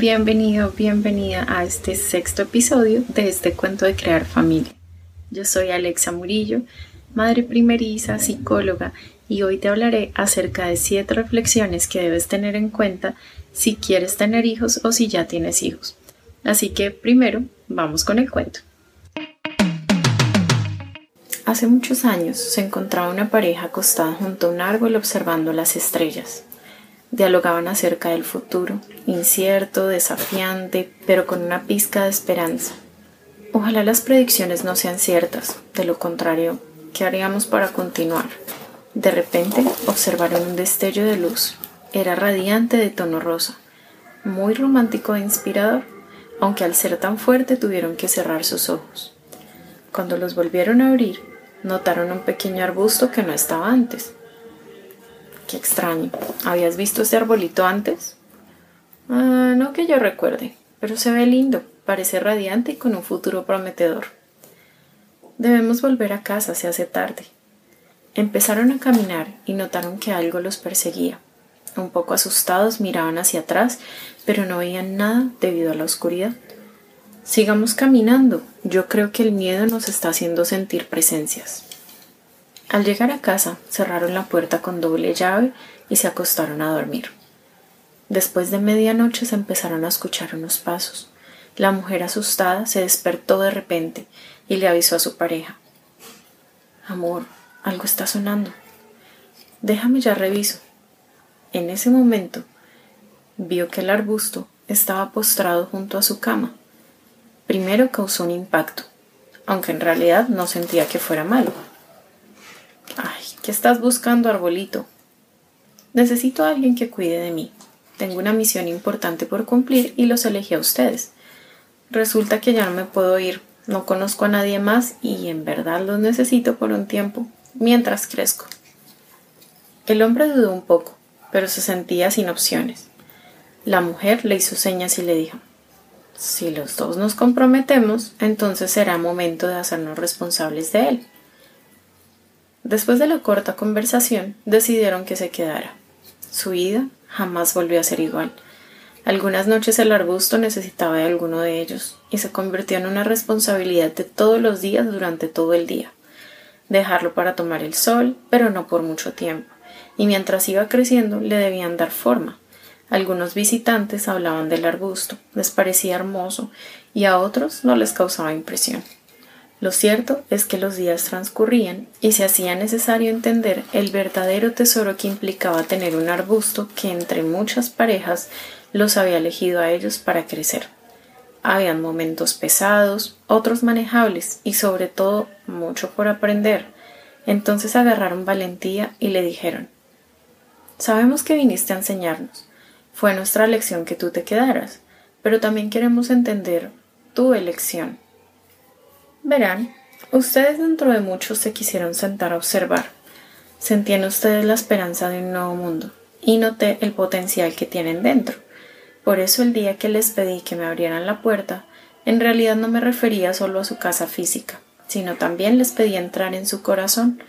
Bienvenido, bienvenida a este sexto episodio de este cuento de crear familia. Yo soy Alexa Murillo, madre primeriza, psicóloga, y hoy te hablaré acerca de siete reflexiones que debes tener en cuenta si quieres tener hijos o si ya tienes hijos. Así que primero, vamos con el cuento. Hace muchos años se encontraba una pareja acostada junto a un árbol observando las estrellas. Dialogaban acerca del futuro, incierto, desafiante, pero con una pizca de esperanza. Ojalá las predicciones no sean ciertas, de lo contrario, ¿qué haríamos para continuar? De repente observaron un destello de luz. Era radiante de tono rosa, muy romántico e inspirador, aunque al ser tan fuerte tuvieron que cerrar sus ojos. Cuando los volvieron a abrir, notaron un pequeño arbusto que no estaba antes. Qué extraño. ¿Habías visto ese arbolito antes? Ah, no que yo recuerde, pero se ve lindo, parece radiante y con un futuro prometedor. Debemos volver a casa, se hace tarde. Empezaron a caminar y notaron que algo los perseguía. Un poco asustados miraban hacia atrás, pero no veían nada debido a la oscuridad. Sigamos caminando. Yo creo que el miedo nos está haciendo sentir presencias. Al llegar a casa, cerraron la puerta con doble llave y se acostaron a dormir. Después de medianoche se empezaron a escuchar unos pasos. La mujer asustada se despertó de repente y le avisó a su pareja. Amor, algo está sonando. Déjame ya reviso. En ese momento vio que el arbusto estaba postrado junto a su cama. Primero causó un impacto, aunque en realidad no sentía que fuera malo. Ay, ¿qué estás buscando, arbolito? Necesito a alguien que cuide de mí. Tengo una misión importante por cumplir y los elegí a ustedes. Resulta que ya no me puedo ir, no conozco a nadie más y en verdad los necesito por un tiempo, mientras crezco. El hombre dudó un poco, pero se sentía sin opciones. La mujer le hizo señas y le dijo Si los dos nos comprometemos, entonces será momento de hacernos responsables de él. Después de la corta conversación, decidieron que se quedara. Su vida jamás volvió a ser igual. Algunas noches el arbusto necesitaba de alguno de ellos y se convirtió en una responsabilidad de todos los días durante todo el día. Dejarlo para tomar el sol, pero no por mucho tiempo, y mientras iba creciendo le debían dar forma. Algunos visitantes hablaban del arbusto, les parecía hermoso y a otros no les causaba impresión. Lo cierto es que los días transcurrían y se hacía necesario entender el verdadero tesoro que implicaba tener un arbusto que entre muchas parejas los había elegido a ellos para crecer. Habían momentos pesados, otros manejables y sobre todo mucho por aprender. Entonces agarraron valentía y le dijeron Sabemos que viniste a enseñarnos. Fue nuestra elección que tú te quedaras, pero también queremos entender tu elección. Verán, ustedes dentro de mucho se quisieron sentar a observar. Sentían ustedes la esperanza de un nuevo mundo y noté el potencial que tienen dentro. Por eso el día que les pedí que me abrieran la puerta, en realidad no me refería solo a su casa física, sino también les pedí entrar en su corazón,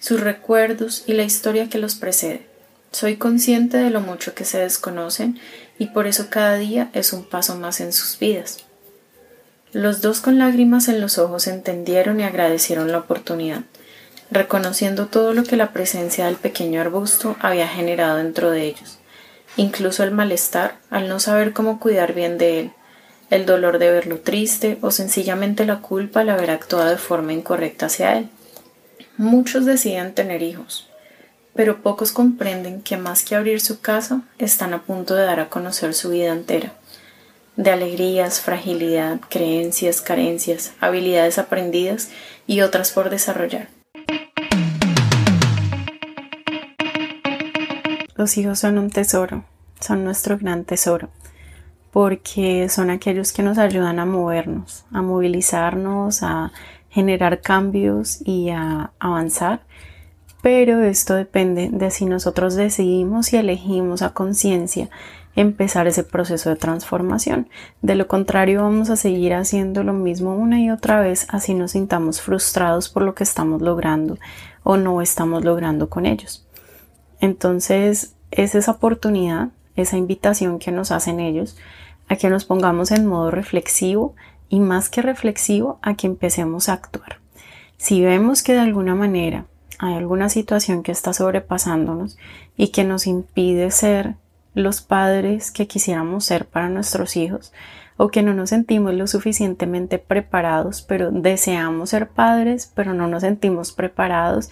sus recuerdos y la historia que los precede. Soy consciente de lo mucho que se desconocen y por eso cada día es un paso más en sus vidas. Los dos con lágrimas en los ojos entendieron y agradecieron la oportunidad, reconociendo todo lo que la presencia del pequeño arbusto había generado dentro de ellos, incluso el malestar al no saber cómo cuidar bien de él, el dolor de verlo triste o sencillamente la culpa al haber actuado de forma incorrecta hacia él. Muchos deciden tener hijos, pero pocos comprenden que más que abrir su casa, están a punto de dar a conocer su vida entera de alegrías, fragilidad, creencias, carencias, habilidades aprendidas y otras por desarrollar. Los hijos son un tesoro, son nuestro gran tesoro, porque son aquellos que nos ayudan a movernos, a movilizarnos, a generar cambios y a avanzar. Pero esto depende de si nosotros decidimos y elegimos a conciencia empezar ese proceso de transformación. De lo contrario, vamos a seguir haciendo lo mismo una y otra vez, así nos sintamos frustrados por lo que estamos logrando o no estamos logrando con ellos. Entonces, es esa oportunidad, esa invitación que nos hacen ellos a que nos pongamos en modo reflexivo y más que reflexivo, a que empecemos a actuar. Si vemos que de alguna manera hay alguna situación que está sobrepasándonos y que nos impide ser los padres que quisiéramos ser para nuestros hijos o que no nos sentimos lo suficientemente preparados, pero deseamos ser padres, pero no nos sentimos preparados,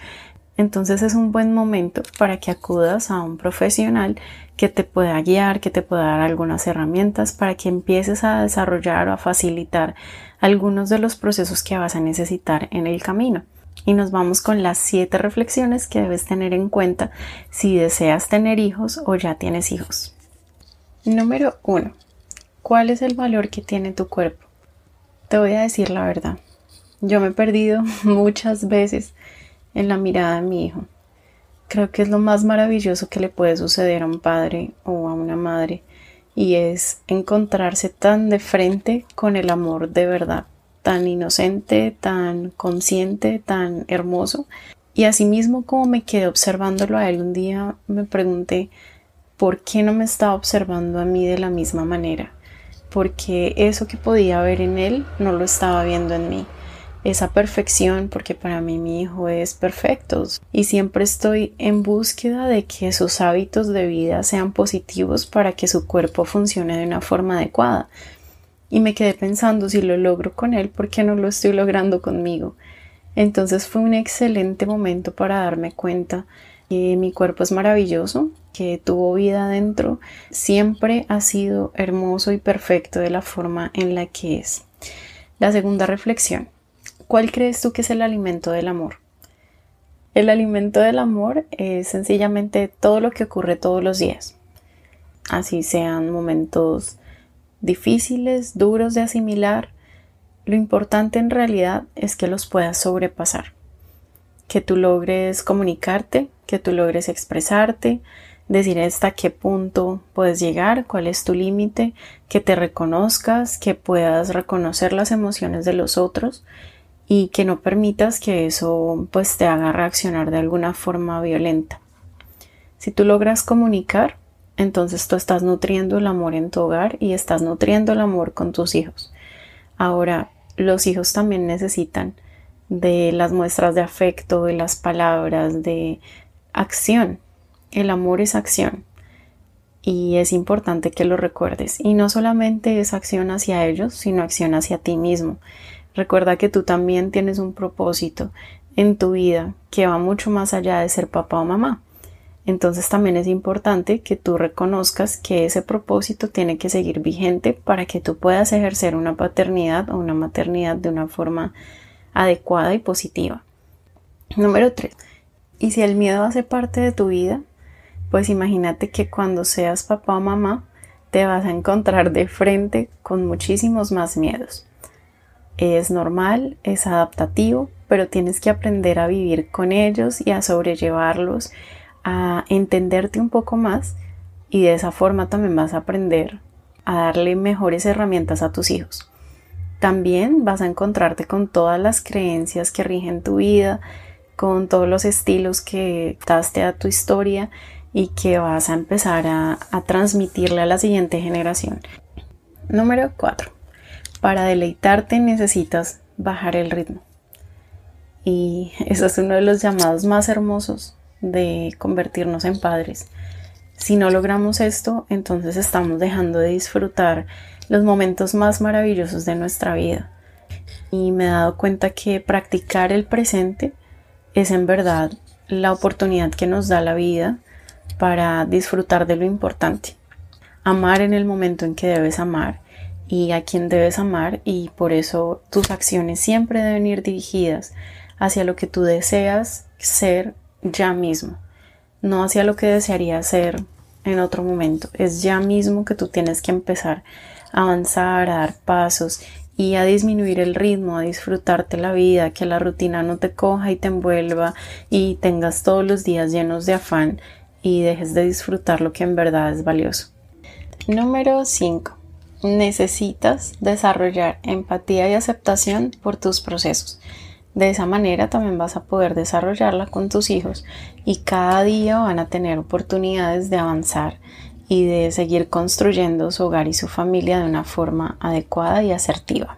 entonces es un buen momento para que acudas a un profesional que te pueda guiar, que te pueda dar algunas herramientas para que empieces a desarrollar o a facilitar algunos de los procesos que vas a necesitar en el camino. Y nos vamos con las siete reflexiones que debes tener en cuenta si deseas tener hijos o ya tienes hijos. Número uno. ¿Cuál es el valor que tiene tu cuerpo? Te voy a decir la verdad. Yo me he perdido muchas veces en la mirada de mi hijo. Creo que es lo más maravilloso que le puede suceder a un padre o a una madre y es encontrarse tan de frente con el amor de verdad, tan inocente, tan consciente, tan hermoso. Y asimismo como me quedé observándolo a él un día, me pregunté por qué no me estaba observando a mí de la misma manera, porque eso que podía ver en él no lo estaba viendo en mí esa perfección porque para mí mi hijo es perfecto y siempre estoy en búsqueda de que sus hábitos de vida sean positivos para que su cuerpo funcione de una forma adecuada. Y me quedé pensando si lo logro con él, ¿por qué no lo estoy logrando conmigo? Entonces fue un excelente momento para darme cuenta que mi cuerpo es maravilloso, que tuvo vida dentro, siempre ha sido hermoso y perfecto de la forma en la que es. La segunda reflexión. ¿Cuál crees tú que es el alimento del amor? El alimento del amor es sencillamente todo lo que ocurre todos los días. Así sean momentos difíciles, duros de asimilar, lo importante en realidad es que los puedas sobrepasar. Que tú logres comunicarte, que tú logres expresarte, decir hasta qué punto puedes llegar, cuál es tu límite, que te reconozcas, que puedas reconocer las emociones de los otros y que no permitas que eso pues te haga reaccionar de alguna forma violenta. Si tú logras comunicar, entonces tú estás nutriendo el amor en tu hogar y estás nutriendo el amor con tus hijos. Ahora, los hijos también necesitan de las muestras de afecto, de las palabras, de acción. El amor es acción y es importante que lo recuerdes. Y no solamente es acción hacia ellos, sino acción hacia ti mismo. Recuerda que tú también tienes un propósito en tu vida que va mucho más allá de ser papá o mamá. Entonces también es importante que tú reconozcas que ese propósito tiene que seguir vigente para que tú puedas ejercer una paternidad o una maternidad de una forma adecuada y positiva. Número 3. Y si el miedo hace parte de tu vida, pues imagínate que cuando seas papá o mamá te vas a encontrar de frente con muchísimos más miedos. Es normal, es adaptativo, pero tienes que aprender a vivir con ellos y a sobrellevarlos, a entenderte un poco más y de esa forma también vas a aprender a darle mejores herramientas a tus hijos. También vas a encontrarte con todas las creencias que rigen tu vida, con todos los estilos que daste a tu historia y que vas a empezar a, a transmitirle a la siguiente generación. Número 4. Para deleitarte necesitas bajar el ritmo. Y eso es uno de los llamados más hermosos de convertirnos en padres. Si no logramos esto, entonces estamos dejando de disfrutar los momentos más maravillosos de nuestra vida. Y me he dado cuenta que practicar el presente es en verdad la oportunidad que nos da la vida para disfrutar de lo importante. Amar en el momento en que debes amar y a quien debes amar y por eso tus acciones siempre deben ir dirigidas hacia lo que tú deseas ser ya mismo, no hacia lo que desearías ser en otro momento. Es ya mismo que tú tienes que empezar a avanzar, a dar pasos y a disminuir el ritmo, a disfrutarte la vida, que la rutina no te coja y te envuelva y tengas todos los días llenos de afán y dejes de disfrutar lo que en verdad es valioso. Número 5 necesitas desarrollar empatía y aceptación por tus procesos. De esa manera también vas a poder desarrollarla con tus hijos y cada día van a tener oportunidades de avanzar y de seguir construyendo su hogar y su familia de una forma adecuada y asertiva.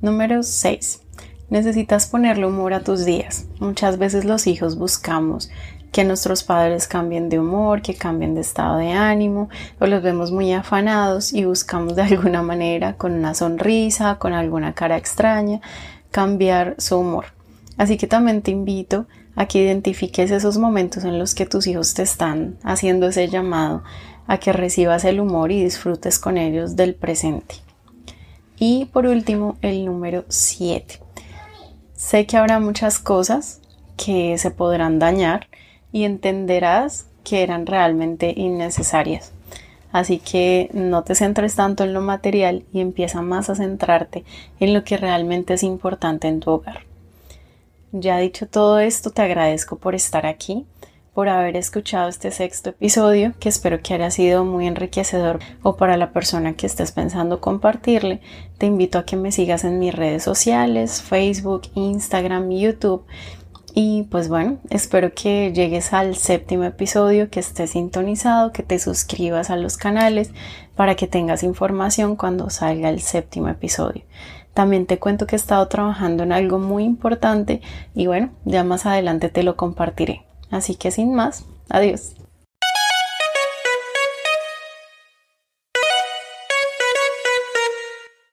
Número 6. Necesitas ponerle humor a tus días. Muchas veces los hijos buscamos que nuestros padres cambien de humor, que cambien de estado de ánimo, o los vemos muy afanados y buscamos de alguna manera, con una sonrisa, con alguna cara extraña, cambiar su humor. Así que también te invito a que identifiques esos momentos en los que tus hijos te están haciendo ese llamado a que recibas el humor y disfrutes con ellos del presente. Y por último, el número 7. Sé que habrá muchas cosas que se podrán dañar y entenderás que eran realmente innecesarias. Así que no te centres tanto en lo material y empieza más a centrarte en lo que realmente es importante en tu hogar. Ya dicho todo esto, te agradezco por estar aquí por haber escuchado este sexto episodio, que espero que haya sido muy enriquecedor o para la persona que estés pensando compartirle. Te invito a que me sigas en mis redes sociales, Facebook, Instagram, YouTube. Y pues bueno, espero que llegues al séptimo episodio, que estés sintonizado, que te suscribas a los canales para que tengas información cuando salga el séptimo episodio. También te cuento que he estado trabajando en algo muy importante y bueno, ya más adelante te lo compartiré. Así que sin más, adiós.